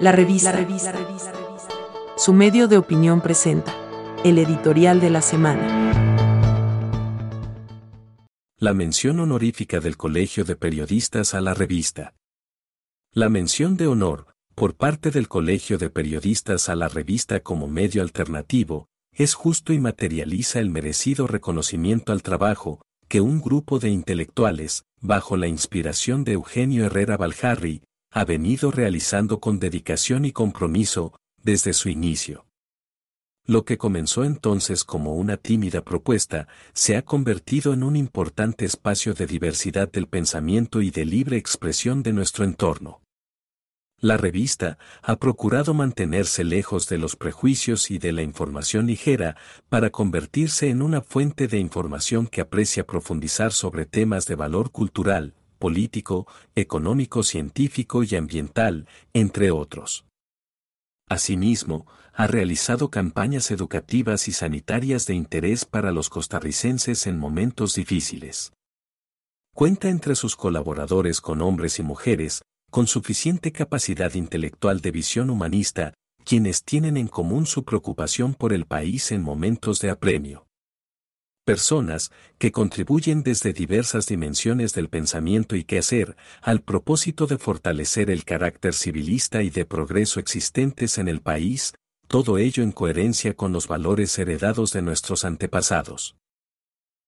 La revista. Su medio de opinión presenta el editorial de la semana. La mención honorífica del Colegio de Periodistas a la revista. La mención de honor, por parte del Colegio de Periodistas a la revista como medio alternativo, es justo y materializa el merecido reconocimiento al trabajo que un grupo de intelectuales, bajo la inspiración de Eugenio Herrera Baljarri, ha venido realizando con dedicación y compromiso desde su inicio. Lo que comenzó entonces como una tímida propuesta se ha convertido en un importante espacio de diversidad del pensamiento y de libre expresión de nuestro entorno. La revista ha procurado mantenerse lejos de los prejuicios y de la información ligera para convertirse en una fuente de información que aprecia profundizar sobre temas de valor cultural, político, económico, científico y ambiental, entre otros. Asimismo, ha realizado campañas educativas y sanitarias de interés para los costarricenses en momentos difíciles. Cuenta entre sus colaboradores con hombres y mujeres, con suficiente capacidad intelectual de visión humanista, quienes tienen en común su preocupación por el país en momentos de apremio. Personas que contribuyen desde diversas dimensiones del pensamiento y quehacer al propósito de fortalecer el carácter civilista y de progreso existentes en el país, todo ello en coherencia con los valores heredados de nuestros antepasados.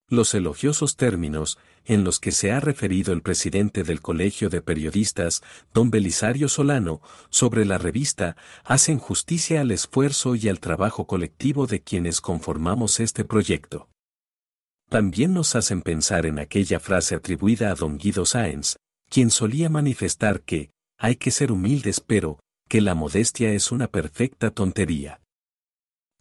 Los elogiosos términos en los que se ha referido el presidente del Colegio de Periodistas, don Belisario Solano, sobre la revista, hacen justicia al esfuerzo y al trabajo colectivo de quienes conformamos este proyecto. También nos hacen pensar en aquella frase atribuida a don Guido Sáenz, quien solía manifestar que, hay que ser humildes pero, que la modestia es una perfecta tontería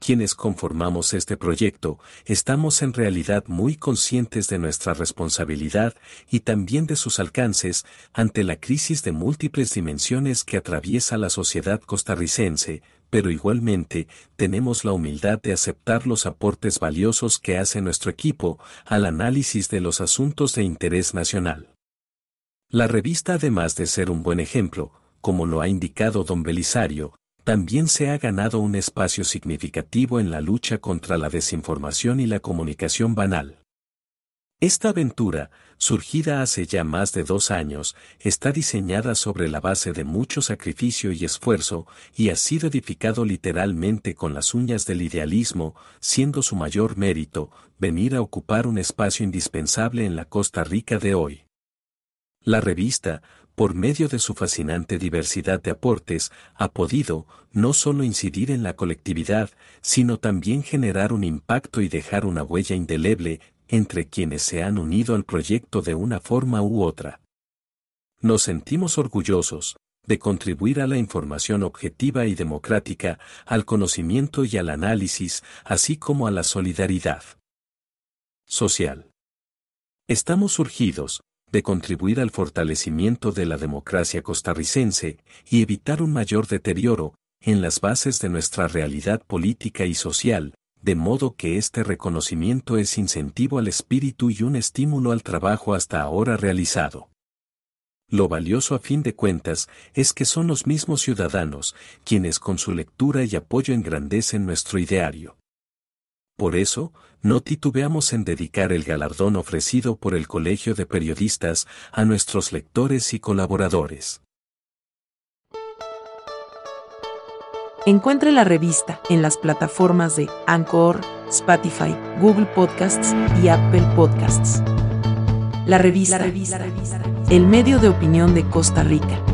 quienes conformamos este proyecto, estamos en realidad muy conscientes de nuestra responsabilidad y también de sus alcances ante la crisis de múltiples dimensiones que atraviesa la sociedad costarricense, pero igualmente tenemos la humildad de aceptar los aportes valiosos que hace nuestro equipo al análisis de los asuntos de interés nacional. La revista además de ser un buen ejemplo, como lo ha indicado don Belisario, también se ha ganado un espacio significativo en la lucha contra la desinformación y la comunicación banal. Esta aventura, surgida hace ya más de dos años, está diseñada sobre la base de mucho sacrificio y esfuerzo y ha sido edificado literalmente con las uñas del idealismo, siendo su mayor mérito venir a ocupar un espacio indispensable en la Costa Rica de hoy. La revista, por medio de su fascinante diversidad de aportes, ha podido, no solo incidir en la colectividad, sino también generar un impacto y dejar una huella indeleble entre quienes se han unido al proyecto de una forma u otra. Nos sentimos orgullosos de contribuir a la información objetiva y democrática, al conocimiento y al análisis, así como a la solidaridad social. Estamos surgidos, de contribuir al fortalecimiento de la democracia costarricense y evitar un mayor deterioro en las bases de nuestra realidad política y social, de modo que este reconocimiento es incentivo al espíritu y un estímulo al trabajo hasta ahora realizado. Lo valioso a fin de cuentas es que son los mismos ciudadanos quienes con su lectura y apoyo engrandecen nuestro ideario. Por eso, no titubeamos en dedicar el galardón ofrecido por el Colegio de Periodistas a nuestros lectores y colaboradores. Encuentre la revista en las plataformas de Anchor, Spotify, Google Podcasts y Apple Podcasts. La revista, el medio de opinión de Costa Rica.